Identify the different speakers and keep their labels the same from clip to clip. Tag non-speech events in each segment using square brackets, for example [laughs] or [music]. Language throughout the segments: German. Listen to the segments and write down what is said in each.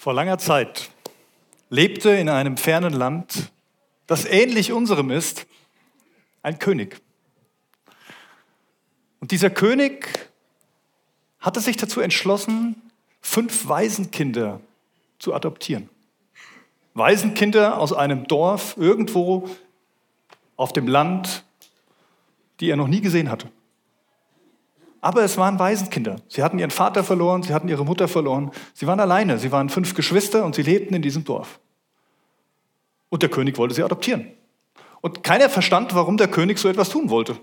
Speaker 1: Vor langer Zeit lebte in einem fernen Land, das ähnlich unserem ist, ein König. Und dieser König hatte sich dazu entschlossen, fünf Waisenkinder zu adoptieren. Waisenkinder aus einem Dorf irgendwo auf dem Land, die er noch nie gesehen hatte. Aber es waren Waisenkinder. Sie hatten ihren Vater verloren, sie hatten ihre Mutter verloren. Sie waren alleine. Sie waren fünf Geschwister und sie lebten in diesem Dorf. Und der König wollte sie adoptieren. Und keiner verstand, warum der König so etwas tun wollte.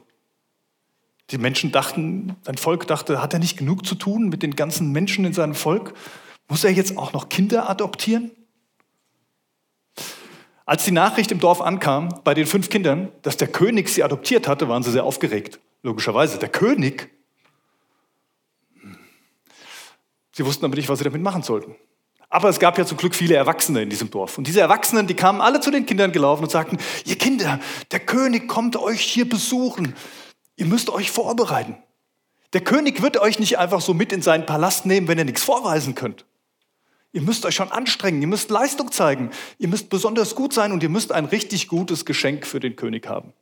Speaker 1: Die Menschen dachten, sein Volk dachte, hat er nicht genug zu tun mit den ganzen Menschen in seinem Volk? Muss er jetzt auch noch Kinder adoptieren? Als die Nachricht im Dorf ankam, bei den fünf Kindern, dass der König sie adoptiert hatte, waren sie sehr aufgeregt. Logischerweise. Der König Sie wussten aber nicht, was sie damit machen sollten. Aber es gab ja zum Glück viele Erwachsene in diesem Dorf. Und diese Erwachsenen, die kamen alle zu den Kindern gelaufen und sagten, ihr Kinder, der König kommt euch hier besuchen. Ihr müsst euch vorbereiten. Der König wird euch nicht einfach so mit in seinen Palast nehmen, wenn ihr nichts vorweisen könnt. Ihr müsst euch schon anstrengen, ihr müsst Leistung zeigen, ihr müsst besonders gut sein und ihr müsst ein richtig gutes Geschenk für den König haben.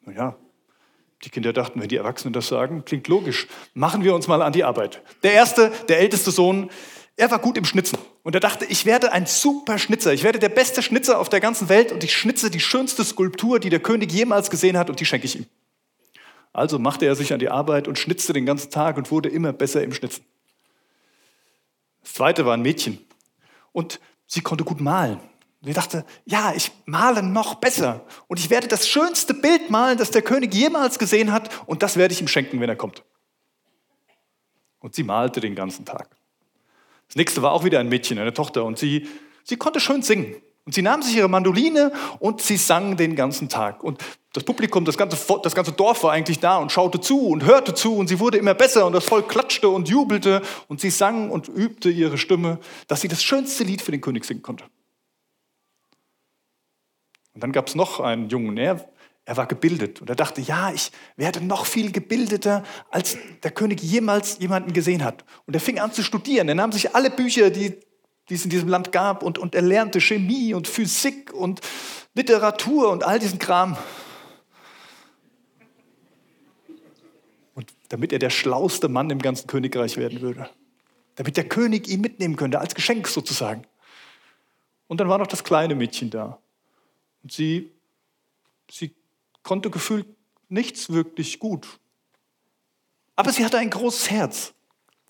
Speaker 1: Naja, die Kinder dachten, wenn die Erwachsenen das sagen, klingt logisch. Machen wir uns mal an die Arbeit. Der erste, der älteste Sohn, er war gut im Schnitzen. Und er dachte, ich werde ein super Schnitzer. Ich werde der beste Schnitzer auf der ganzen Welt und ich schnitze die schönste Skulptur, die der König jemals gesehen hat und die schenke ich ihm. Also machte er sich an die Arbeit und schnitzte den ganzen Tag und wurde immer besser im Schnitzen. Das zweite war ein Mädchen. Und sie konnte gut malen. Und ich dachte, ja, ich male noch besser. Und ich werde das schönste Bild malen, das der König jemals gesehen hat. Und das werde ich ihm schenken, wenn er kommt. Und sie malte den ganzen Tag. Das nächste war auch wieder ein Mädchen, eine Tochter. Und sie, sie konnte schön singen. Und sie nahm sich ihre Mandoline und sie sang den ganzen Tag. Und das Publikum, das ganze, das ganze Dorf war eigentlich da und schaute zu und hörte zu. Und sie wurde immer besser und das Volk klatschte und jubelte. Und sie sang und übte ihre Stimme, dass sie das schönste Lied für den König singen konnte. Und dann gab es noch einen Jungen, er, er war gebildet und er dachte, ja, ich werde noch viel gebildeter, als der König jemals jemanden gesehen hat. Und er fing an zu studieren. Er nahm sich alle Bücher, die, die es in diesem Land gab, und, und er lernte Chemie und Physik und Literatur und all diesen Kram. Und damit er der schlauste Mann im ganzen Königreich werden würde. Damit der König ihn mitnehmen könnte, als Geschenk sozusagen. Und dann war noch das kleine Mädchen da. Und sie, sie konnte gefühlt nichts wirklich gut. Aber sie hatte ein großes Herz.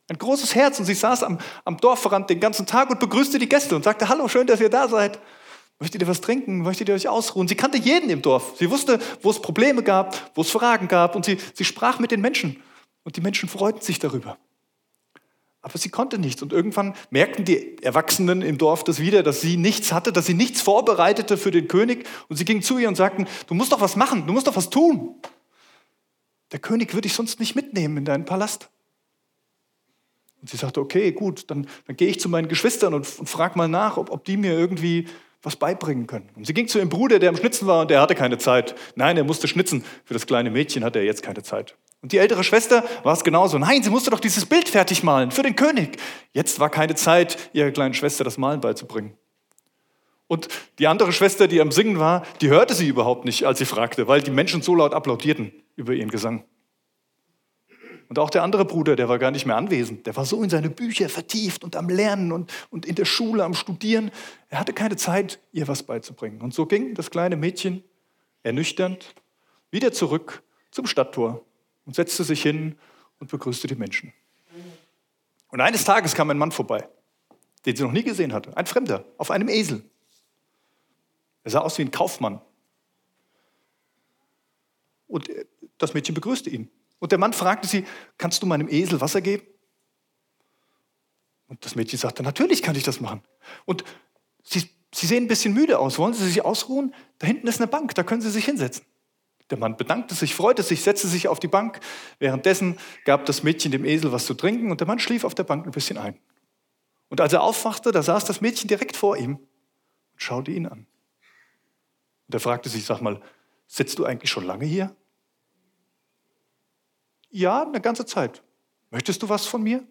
Speaker 1: Ein großes Herz und sie saß am, am Dorfrand den ganzen Tag und begrüßte die Gäste und sagte, hallo, schön, dass ihr da seid. Möchtet ihr was trinken? Möchtet ihr euch ausruhen? Sie kannte jeden im Dorf. Sie wusste, wo es Probleme gab, wo es Fragen gab und sie, sie sprach mit den Menschen. Und die Menschen freuten sich darüber. Aber sie konnte nichts. Und irgendwann merkten die Erwachsenen im Dorf das wieder, dass sie nichts hatte, dass sie nichts vorbereitete für den König. Und sie gingen zu ihr und sagten, du musst doch was machen, du musst doch was tun. Der König würde dich sonst nicht mitnehmen in deinen Palast. Und sie sagte, okay, gut, dann, dann gehe ich zu meinen Geschwistern und, und frage mal nach, ob, ob die mir irgendwie was beibringen können. Und sie ging zu ihrem Bruder, der am Schnitzen war und der hatte keine Zeit. Nein, er musste schnitzen. Für das kleine Mädchen hatte er jetzt keine Zeit. Und die ältere Schwester war es genauso. Nein, sie musste doch dieses Bild fertig malen für den König. Jetzt war keine Zeit, ihrer kleinen Schwester das Malen beizubringen. Und die andere Schwester, die am Singen war, die hörte sie überhaupt nicht, als sie fragte, weil die Menschen so laut applaudierten über ihren Gesang. Und auch der andere Bruder, der war gar nicht mehr anwesend. Der war so in seine Bücher vertieft und am Lernen und, und in der Schule am Studieren. Er hatte keine Zeit, ihr was beizubringen. Und so ging das kleine Mädchen, ernüchternd, wieder zurück zum Stadttor und setzte sich hin und begrüßte die Menschen. Und eines Tages kam ein Mann vorbei, den sie noch nie gesehen hatte, ein Fremder, auf einem Esel. Er sah aus wie ein Kaufmann. Und das Mädchen begrüßte ihn. Und der Mann fragte sie, kannst du meinem Esel Wasser geben? Und das Mädchen sagte, natürlich kann ich das machen. Und sie, sie sehen ein bisschen müde aus. Wollen Sie sich ausruhen? Da hinten ist eine Bank, da können Sie sich hinsetzen. Der Mann bedankte sich, freute sich, setzte sich auf die Bank. Währenddessen gab das Mädchen dem Esel was zu trinken und der Mann schlief auf der Bank ein bisschen ein. Und als er aufwachte, da saß das Mädchen direkt vor ihm und schaute ihn an. Und er fragte sich, sag mal, sitzt du eigentlich schon lange hier? Ja, eine ganze Zeit. Möchtest du was von mir?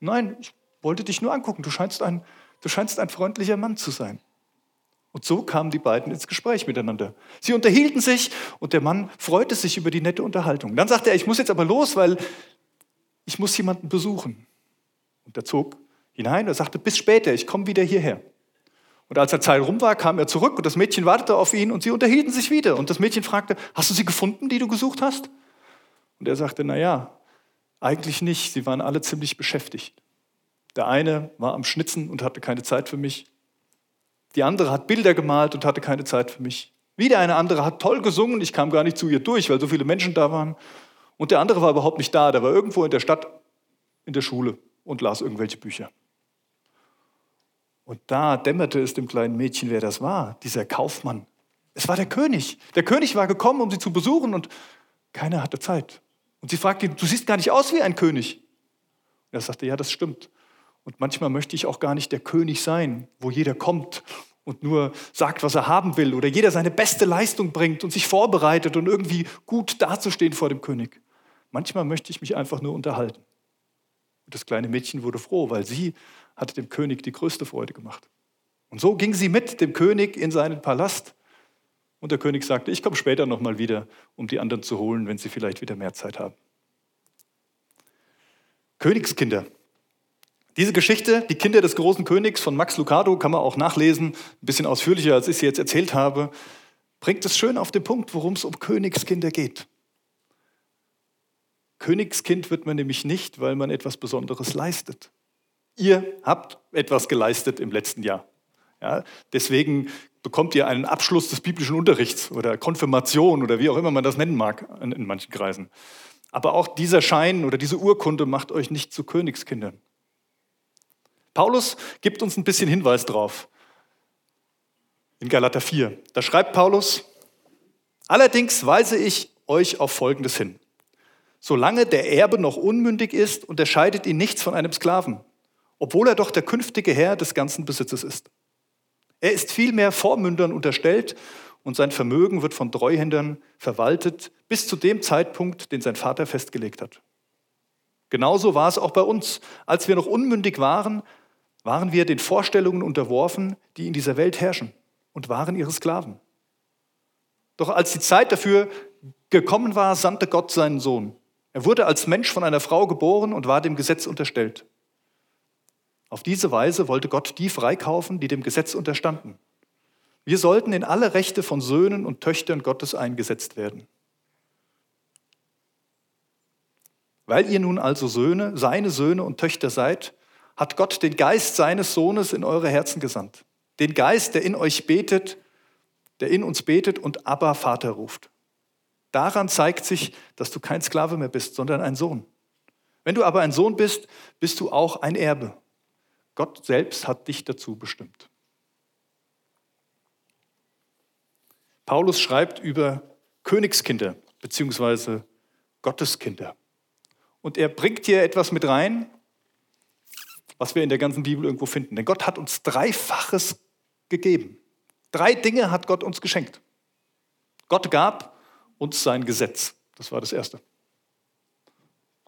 Speaker 1: Nein, ich wollte dich nur angucken. Du scheinst ein, du scheinst ein freundlicher Mann zu sein. Und so kamen die beiden ins Gespräch miteinander. Sie unterhielten sich und der Mann freute sich über die nette Unterhaltung. Dann sagte er, ich muss jetzt aber los, weil ich muss jemanden besuchen. Und er zog hinein und sagte, bis später, ich komme wieder hierher. Und als der Zeit rum war, kam er zurück und das Mädchen wartete auf ihn und sie unterhielten sich wieder. Und das Mädchen fragte, hast du sie gefunden, die du gesucht hast? Und er sagte, na ja, eigentlich nicht. Sie waren alle ziemlich beschäftigt. Der eine war am Schnitzen und hatte keine Zeit für mich. Die andere hat Bilder gemalt und hatte keine Zeit für mich. Wieder eine andere hat toll gesungen, ich kam gar nicht zu ihr durch, weil so viele Menschen da waren. Und der andere war überhaupt nicht da, der war irgendwo in der Stadt, in der Schule und las irgendwelche Bücher. Und da dämmerte es dem kleinen Mädchen, wer das war, dieser Kaufmann. Es war der König. Der König war gekommen, um sie zu besuchen und keiner hatte Zeit. Und sie fragte ihn, du siehst gar nicht aus wie ein König. Und er sagte, ja, das stimmt. Und manchmal möchte ich auch gar nicht der König sein, wo jeder kommt und nur sagt, was er haben will oder jeder seine beste Leistung bringt und sich vorbereitet und irgendwie gut dazustehen vor dem König. Manchmal möchte ich mich einfach nur unterhalten. Und das kleine Mädchen wurde froh, weil sie hatte dem König die größte Freude gemacht. Und so ging sie mit dem König in seinen Palast. Und der König sagte, ich komme später nochmal wieder, um die anderen zu holen, wenn sie vielleicht wieder mehr Zeit haben. Königskinder, diese Geschichte, die Kinder des großen Königs von Max Lucado, kann man auch nachlesen, ein bisschen ausführlicher, als ich sie jetzt erzählt habe, bringt es schön auf den Punkt, worum es um Königskinder geht. Königskind wird man nämlich nicht, weil man etwas Besonderes leistet. Ihr habt etwas geleistet im letzten Jahr. Ja, deswegen bekommt ihr einen Abschluss des biblischen Unterrichts oder Konfirmation oder wie auch immer man das nennen mag in, manchen Kreisen. Aber auch dieser Schein oder diese Urkunde macht euch nicht zu Königskindern. Paulus gibt uns ein bisschen Hinweis drauf. In Galater 4. Da schreibt Paulus, allerdings weise ich euch auf Folgendes hin. Solange der Erbe noch unmündig ist, unterscheidet ihn nichts von einem Sklaven, obwohl er doch der künftige Herr des ganzen Besitzes ist. Er ist vielmehr Vormündern unterstellt und sein Vermögen wird von Treuhändern verwaltet bis zu dem Zeitpunkt, den sein Vater festgelegt hat. Genauso war es auch bei uns. Als wir noch unmündig waren, waren wir den Vorstellungen unterworfen, die in dieser Welt herrschen und waren ihre Sklaven. Doch als die Zeit dafür gekommen war, sandte Gott seinen Sohn. Er wurde als Mensch von einer Frau geboren und war dem Gesetz unterstellt. Auf diese Weise wollte Gott die freikaufen, die dem Gesetz unterstanden. Wir sollten in alle Rechte von Söhnen und Töchtern Gottes eingesetzt werden. Weil ihr nun also Söhne, seine Söhne und Töchter seid, hat Gott den Geist seines Sohnes in eure Herzen gesandt. Den Geist, der in euch betet, der in uns betet und Abba Vater ruft. Daran zeigt sich, dass du kein Sklave mehr bist, sondern ein Sohn. Wenn du aber ein Sohn bist, bist du auch ein Erbe. Gott selbst hat dich dazu bestimmt. Paulus schreibt über Königskinder bzw. Gotteskinder. Und er bringt hier etwas mit rein, was wir in der ganzen Bibel irgendwo finden. Denn Gott hat uns Dreifaches gegeben. Drei Dinge hat Gott uns geschenkt. Gott gab uns sein Gesetz. Das war das Erste.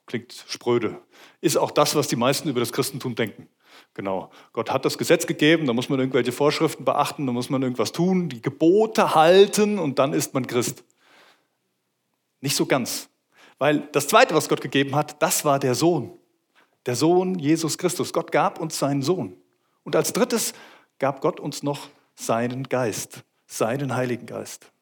Speaker 1: Klingt spröde. Ist auch das, was die meisten über das Christentum denken. Genau. Gott hat das Gesetz gegeben, da muss man irgendwelche Vorschriften beachten, da muss man irgendwas tun, die Gebote halten und dann ist man Christ. Nicht so ganz. Weil das Zweite, was Gott gegeben hat, das war der Sohn. Der Sohn Jesus Christus. Gott gab uns seinen Sohn. Und als drittes gab Gott uns noch seinen Geist, seinen Heiligen Geist.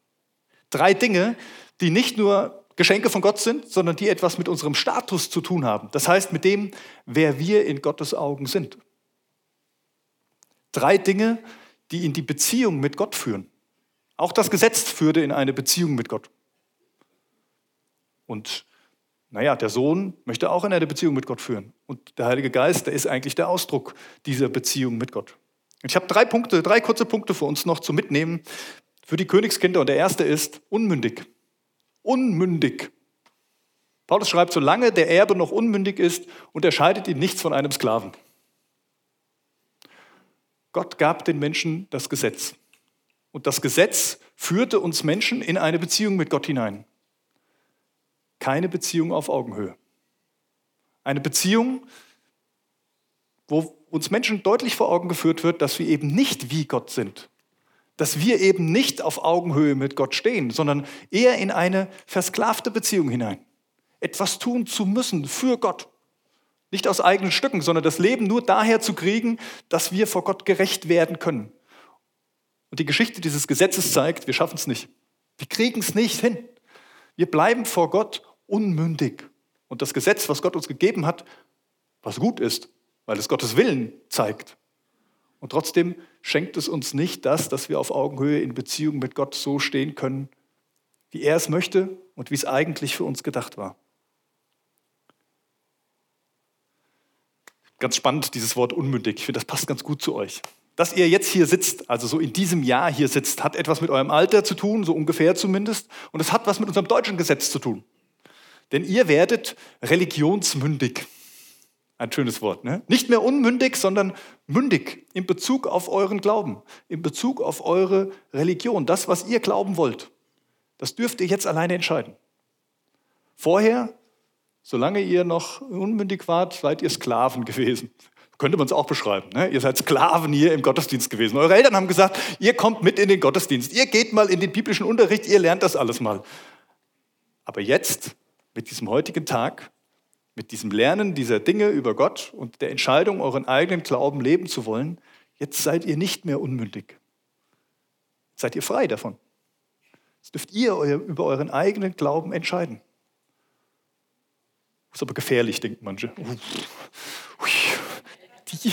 Speaker 1: Drei Dinge, die nicht nur Geschenke von Gott sind, sondern die etwas mit unserem Status zu tun haben. Das heißt mit dem, wer wir in Gottes Augen sind. Drei Dinge, die in die Beziehung mit Gott führen. Auch das Gesetz führte in eine Beziehung mit Gott. Und naja, der Sohn möchte auch in eine Beziehung mit Gott führen. Und der Heilige Geist, der ist eigentlich der Ausdruck dieser Beziehung mit Gott. Ich habe drei Punkte, drei kurze Punkte für uns noch zu mitnehmen für die Königskinder. Und der erste ist unmündig. Unmündig. Paulus schreibt, solange der Erbe noch unmündig ist, unterscheidet ihn nichts von einem Sklaven. Gott gab den Menschen das Gesetz. Und das Gesetz führte uns Menschen in eine Beziehung mit Gott hinein keine Beziehung auf Augenhöhe. Eine Beziehung, wo uns Menschen deutlich vor Augen geführt wird, dass wir eben nicht wie Gott sind. Dass wir eben nicht auf Augenhöhe mit Gott stehen, sondern eher in eine versklavte Beziehung hinein. Etwas tun zu müssen für Gott. Nicht aus eigenen Stücken, sondern das Leben nur daher zu kriegen, dass wir vor Gott gerecht werden können. Und die Geschichte dieses Gesetzes zeigt, wir schaffen es nicht. Wir kriegen es nicht hin. Wir bleiben vor Gott unmündig. Und das Gesetz, was Gott uns gegeben hat, was gut ist, weil es Gottes Willen zeigt. Und trotzdem schenkt es uns nicht das, dass wir auf Augenhöhe in Beziehung mit Gott so stehen können, wie er es möchte und wie es eigentlich für uns gedacht war. Ganz spannend, dieses Wort unmündig. Ich finde, das passt ganz gut zu euch. Dass ihr jetzt hier sitzt, also so in diesem Jahr hier sitzt, hat etwas mit eurem Alter zu tun, so ungefähr zumindest. Und es hat was mit unserem deutschen Gesetz zu tun. Denn ihr werdet religionsmündig. Ein schönes Wort. Ne? Nicht mehr unmündig, sondern mündig in Bezug auf euren Glauben, in Bezug auf eure Religion. Das, was ihr glauben wollt, das dürft ihr jetzt alleine entscheiden. Vorher Solange ihr noch unmündig wart, seid ihr Sklaven gewesen. Könnte man es auch beschreiben. Ne? Ihr seid Sklaven hier im Gottesdienst gewesen. Eure Eltern haben gesagt, ihr kommt mit in den Gottesdienst. Ihr geht mal in den biblischen Unterricht, ihr lernt das alles mal. Aber jetzt, mit diesem heutigen Tag, mit diesem Lernen dieser Dinge über Gott und der Entscheidung, euren eigenen Glauben leben zu wollen, jetzt seid ihr nicht mehr unmündig. Seid ihr frei davon. Jetzt dürft ihr über euren eigenen Glauben entscheiden. Ist aber gefährlich, denken manche. Die.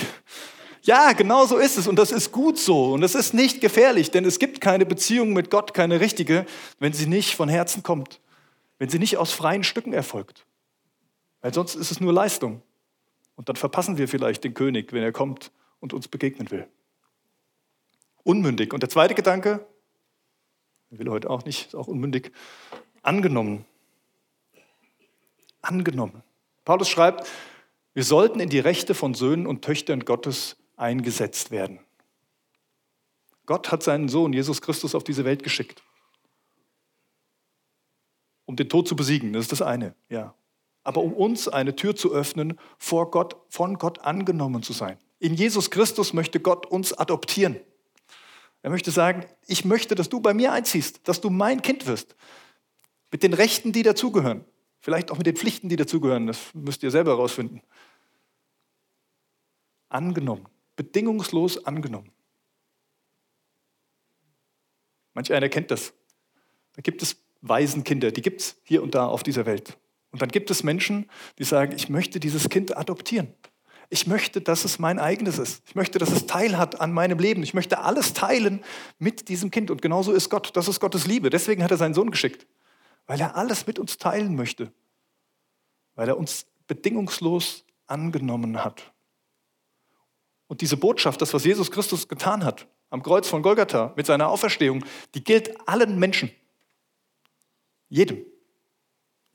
Speaker 1: Ja, genau so ist es und das ist gut so und es ist nicht gefährlich, denn es gibt keine Beziehung mit Gott, keine richtige, wenn sie nicht von Herzen kommt, wenn sie nicht aus freien Stücken erfolgt. Weil sonst ist es nur Leistung. Und dann verpassen wir vielleicht den König, wenn er kommt und uns begegnen will. Unmündig. Und der zweite Gedanke, will heute auch nicht, ist auch unmündig, angenommen angenommen. Paulus schreibt, wir sollten in die Rechte von Söhnen und Töchtern Gottes eingesetzt werden. Gott hat seinen Sohn Jesus Christus auf diese Welt geschickt, um den Tod zu besiegen. Das ist das eine, ja. Aber um uns eine Tür zu öffnen, vor Gott, von Gott angenommen zu sein. In Jesus Christus möchte Gott uns adoptieren. Er möchte sagen, ich möchte, dass du bei mir einziehst, dass du mein Kind wirst, mit den Rechten, die dazugehören. Vielleicht auch mit den Pflichten, die dazugehören. Das müsst ihr selber herausfinden. Angenommen. Bedingungslos angenommen. Manch einer kennt das. Da gibt es Waisenkinder, die gibt es hier und da auf dieser Welt. Und dann gibt es Menschen, die sagen, ich möchte dieses Kind adoptieren. Ich möchte, dass es mein eigenes ist. Ich möchte, dass es Teil hat an meinem Leben. Ich möchte alles teilen mit diesem Kind. Und genauso ist Gott. Das ist Gottes Liebe. Deswegen hat er seinen Sohn geschickt weil er alles mit uns teilen möchte, weil er uns bedingungslos angenommen hat. Und diese Botschaft, das, was Jesus Christus getan hat am Kreuz von Golgatha mit seiner Auferstehung, die gilt allen Menschen. Jedem.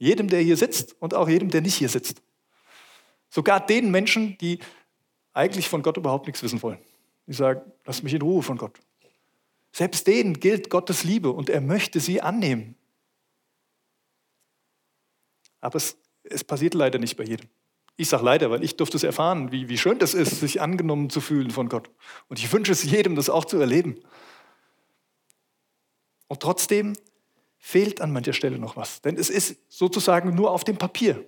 Speaker 1: Jedem, der hier sitzt und auch jedem, der nicht hier sitzt. Sogar den Menschen, die eigentlich von Gott überhaupt nichts wissen wollen. Die sagen, lass mich in Ruhe von Gott. Selbst denen gilt Gottes Liebe und er möchte sie annehmen. Aber es, es passiert leider nicht bei jedem. Ich sage leider, weil ich durfte es erfahren, wie, wie schön das ist, sich angenommen zu fühlen von Gott. Und ich wünsche es jedem, das auch zu erleben. Und trotzdem fehlt an mancher Stelle noch was. Denn es ist sozusagen nur auf dem Papier.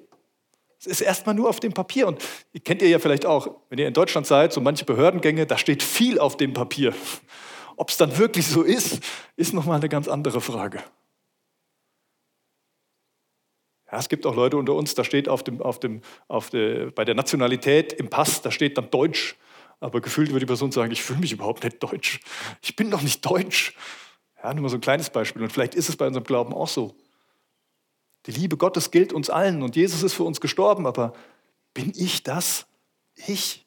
Speaker 1: Es ist erstmal nur auf dem Papier. Und kennt ihr ja vielleicht auch, wenn ihr in Deutschland seid, so manche Behördengänge, da steht viel auf dem Papier. Ob es dann wirklich so ist, ist nochmal eine ganz andere Frage. Ja, es gibt auch Leute unter uns, da steht auf dem, auf dem, auf der, bei der Nationalität im Pass, da steht dann Deutsch. Aber gefühlt würde die Person sagen, ich fühle mich überhaupt nicht deutsch. Ich bin doch nicht deutsch. Ja, nur mal so ein kleines Beispiel. Und vielleicht ist es bei unserem Glauben auch so. Die Liebe Gottes gilt uns allen und Jesus ist für uns gestorben, aber bin ich das? Ich?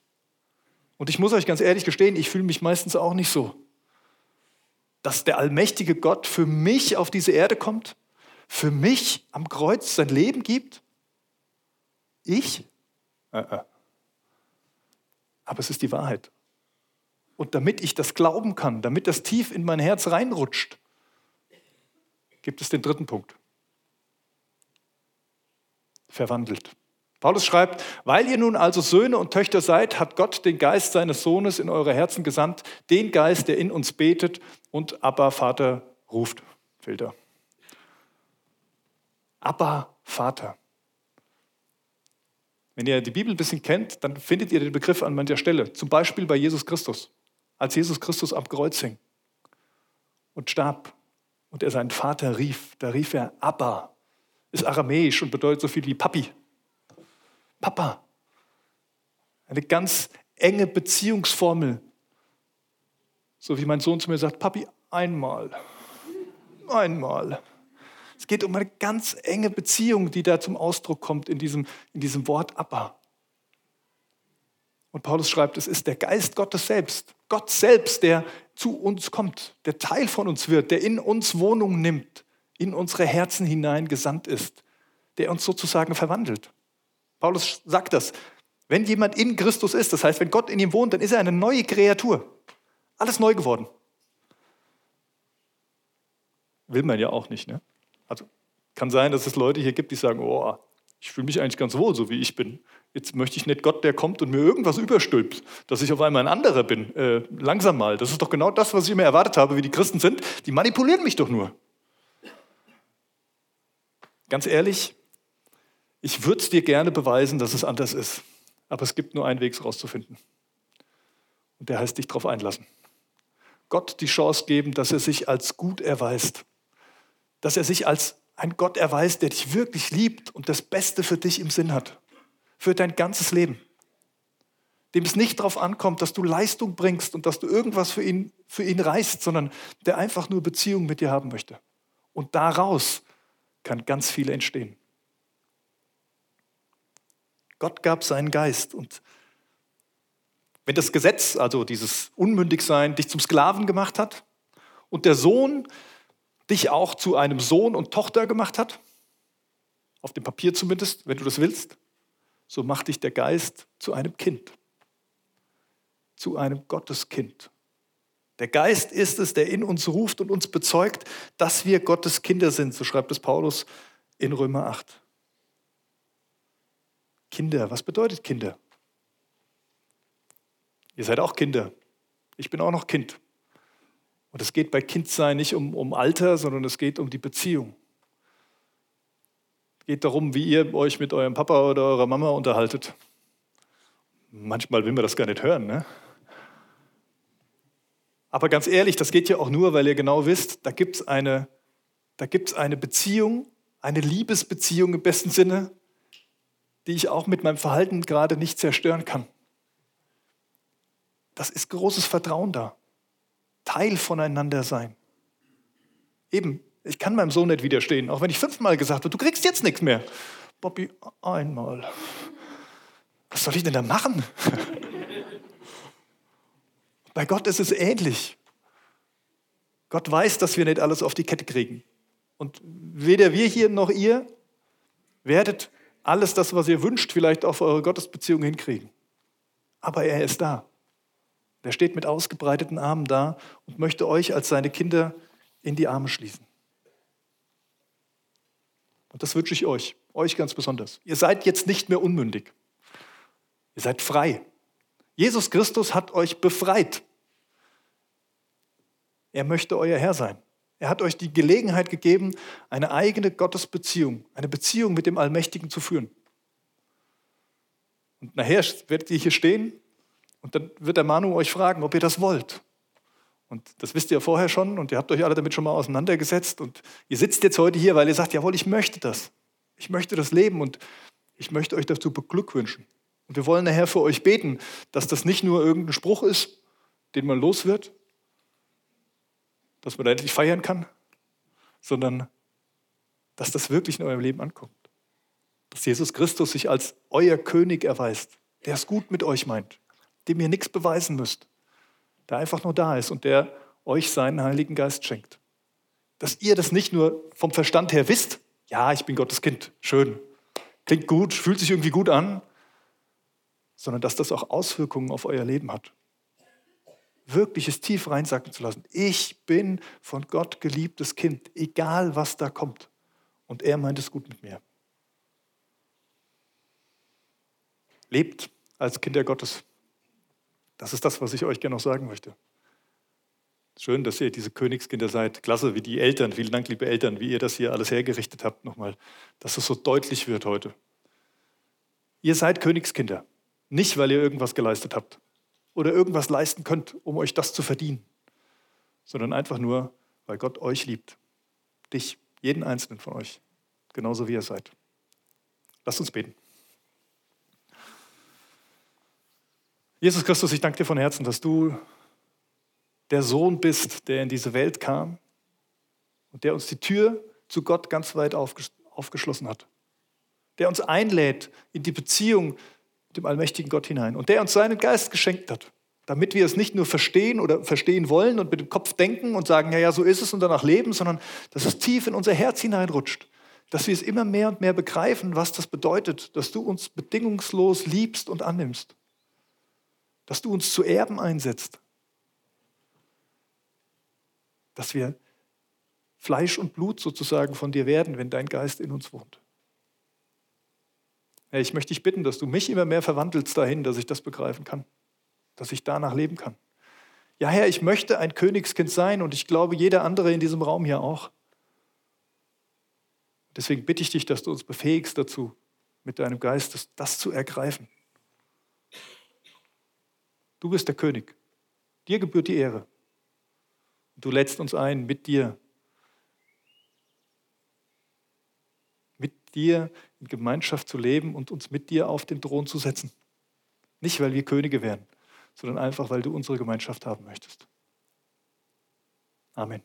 Speaker 1: Und ich muss euch ganz ehrlich gestehen, ich fühle mich meistens auch nicht so. Dass der allmächtige Gott für mich auf diese Erde kommt, für mich am Kreuz sein Leben gibt? Ich? Äh, äh. Aber es ist die Wahrheit. Und damit ich das glauben kann, damit das tief in mein Herz reinrutscht, gibt es den dritten Punkt. Verwandelt. Paulus schreibt, weil ihr nun also Söhne und Töchter seid, hat Gott den Geist seines Sohnes in eure Herzen gesandt, den Geist, der in uns betet und Abba Vater ruft. Filter. Abba Vater. Wenn ihr die Bibel ein bisschen kennt, dann findet ihr den Begriff an mancher Stelle. Zum Beispiel bei Jesus Christus. Als Jesus Christus am Kreuz hing und starb und er seinen Vater rief, da rief er Abba. Ist aramäisch und bedeutet so viel wie Papi. Papa. Eine ganz enge Beziehungsformel. So wie mein Sohn zu mir sagt, Papi, einmal. Einmal. Es geht um eine ganz enge Beziehung, die da zum Ausdruck kommt in diesem, in diesem Wort Abba. Und Paulus schreibt, es ist der Geist Gottes selbst, Gott selbst, der zu uns kommt, der Teil von uns wird, der in uns Wohnung nimmt, in unsere Herzen hinein gesandt ist, der uns sozusagen verwandelt. Paulus sagt das. Wenn jemand in Christus ist, das heißt, wenn Gott in ihm wohnt, dann ist er eine neue Kreatur. Alles neu geworden. Will man ja auch nicht, ne? Also kann sein, dass es Leute hier gibt, die sagen, oh, ich fühle mich eigentlich ganz wohl, so wie ich bin. Jetzt möchte ich nicht Gott, der kommt und mir irgendwas überstülpt, dass ich auf einmal ein anderer bin. Äh, langsam mal. Das ist doch genau das, was ich immer erwartet habe, wie die Christen sind. Die manipulieren mich doch nur. Ganz ehrlich, ich würde es dir gerne beweisen, dass es anders ist. Aber es gibt nur einen Weg, es rauszufinden. Und der heißt dich darauf einlassen. Gott die Chance geben, dass er sich als gut erweist dass er sich als ein Gott erweist, der dich wirklich liebt und das Beste für dich im Sinn hat, für dein ganzes Leben. Dem es nicht darauf ankommt, dass du Leistung bringst und dass du irgendwas für ihn, für ihn reißt, sondern der einfach nur Beziehung mit dir haben möchte. Und daraus kann ganz viel entstehen. Gott gab seinen Geist und wenn das Gesetz, also dieses Unmündigsein, dich zum Sklaven gemacht hat und der Sohn dich auch zu einem Sohn und Tochter gemacht hat, auf dem Papier zumindest, wenn du das willst, so macht dich der Geist zu einem Kind, zu einem Gotteskind. Der Geist ist es, der in uns ruft und uns bezeugt, dass wir Gottes Kinder sind, so schreibt es Paulus in Römer 8. Kinder, was bedeutet Kinder? Ihr seid auch Kinder. Ich bin auch noch Kind. Und es geht bei Kindsein nicht um, um Alter, sondern es geht um die Beziehung. Es geht darum, wie ihr euch mit eurem Papa oder eurer Mama unterhaltet. Manchmal will man das gar nicht hören. Ne? Aber ganz ehrlich, das geht ja auch nur, weil ihr genau wisst, da gibt es eine, eine Beziehung, eine Liebesbeziehung im besten Sinne, die ich auch mit meinem Verhalten gerade nicht zerstören kann. Das ist großes Vertrauen da. Teil voneinander sein. Eben, ich kann meinem Sohn nicht widerstehen, auch wenn ich fünfmal gesagt habe, du kriegst jetzt nichts mehr. Bobby, einmal. Was soll ich denn da machen? [laughs] Bei Gott ist es ähnlich. Gott weiß, dass wir nicht alles auf die Kette kriegen. Und weder wir hier noch ihr werdet alles das, was ihr wünscht, vielleicht auf eure Gottesbeziehung hinkriegen. Aber er ist da. Er steht mit ausgebreiteten Armen da und möchte euch als seine Kinder in die Arme schließen. Und das wünsche ich euch, euch ganz besonders. Ihr seid jetzt nicht mehr unmündig. Ihr seid frei. Jesus Christus hat euch befreit. Er möchte euer Herr sein. Er hat euch die Gelegenheit gegeben, eine eigene Gottesbeziehung, eine Beziehung mit dem Allmächtigen zu führen. Und nachher werdet ihr hier stehen und dann wird der Manu euch fragen, ob ihr das wollt. Und das wisst ihr vorher schon und ihr habt euch alle damit schon mal auseinandergesetzt. Und ihr sitzt jetzt heute hier, weil ihr sagt, jawohl, ich möchte das. Ich möchte das leben und ich möchte euch dazu beglückwünschen. Und wir wollen nachher für euch beten, dass das nicht nur irgendein Spruch ist, den man los wird, dass man da endlich feiern kann, sondern dass das wirklich in eurem Leben ankommt. Dass Jesus Christus sich als euer König erweist, der es gut mit euch meint, dem ihr nichts beweisen müsst, der einfach nur da ist und der euch seinen Heiligen Geist schenkt. Dass ihr das nicht nur vom Verstand her wisst, ja, ich bin Gottes Kind, schön, klingt gut, fühlt sich irgendwie gut an, sondern dass das auch Auswirkungen auf euer Leben hat. Wirklich es tief reinsacken zu lassen. Ich bin von Gott geliebtes Kind, egal was da kommt. Und er meint es gut mit mir. Lebt als Kinder Gottes. Das ist das, was ich euch gerne noch sagen möchte. Schön, dass ihr diese Königskinder seid. Klasse, wie die Eltern, vielen Dank, liebe Eltern, wie ihr das hier alles hergerichtet habt nochmal, dass es so deutlich wird heute. Ihr seid Königskinder. Nicht, weil ihr irgendwas geleistet habt oder irgendwas leisten könnt, um euch das zu verdienen, sondern einfach nur, weil Gott euch liebt. Dich, jeden einzelnen von euch, genauso wie ihr seid. Lasst uns beten. Jesus Christus, ich danke dir von Herzen, dass du der Sohn bist, der in diese Welt kam und der uns die Tür zu Gott ganz weit aufgeschlossen hat. Der uns einlädt in die Beziehung mit dem allmächtigen Gott hinein und der uns seinen Geist geschenkt hat, damit wir es nicht nur verstehen oder verstehen wollen und mit dem Kopf denken und sagen, ja, ja, so ist es und danach leben, sondern dass es tief in unser Herz hineinrutscht, dass wir es immer mehr und mehr begreifen, was das bedeutet, dass du uns bedingungslos liebst und annimmst dass du uns zu Erben einsetzt, dass wir Fleisch und Blut sozusagen von dir werden, wenn dein Geist in uns wohnt. Herr, ich möchte dich bitten, dass du mich immer mehr verwandelst dahin, dass ich das begreifen kann, dass ich danach leben kann. Ja, Herr, ich möchte ein Königskind sein und ich glaube, jeder andere in diesem Raum hier auch. Deswegen bitte ich dich, dass du uns befähigst dazu, mit deinem Geist das zu ergreifen. Du bist der König. Dir gebührt die Ehre. Du lädst uns ein, mit dir, mit dir in Gemeinschaft zu leben und uns mit dir auf den Thron zu setzen. Nicht, weil wir Könige werden, sondern einfach, weil du unsere Gemeinschaft haben möchtest. Amen.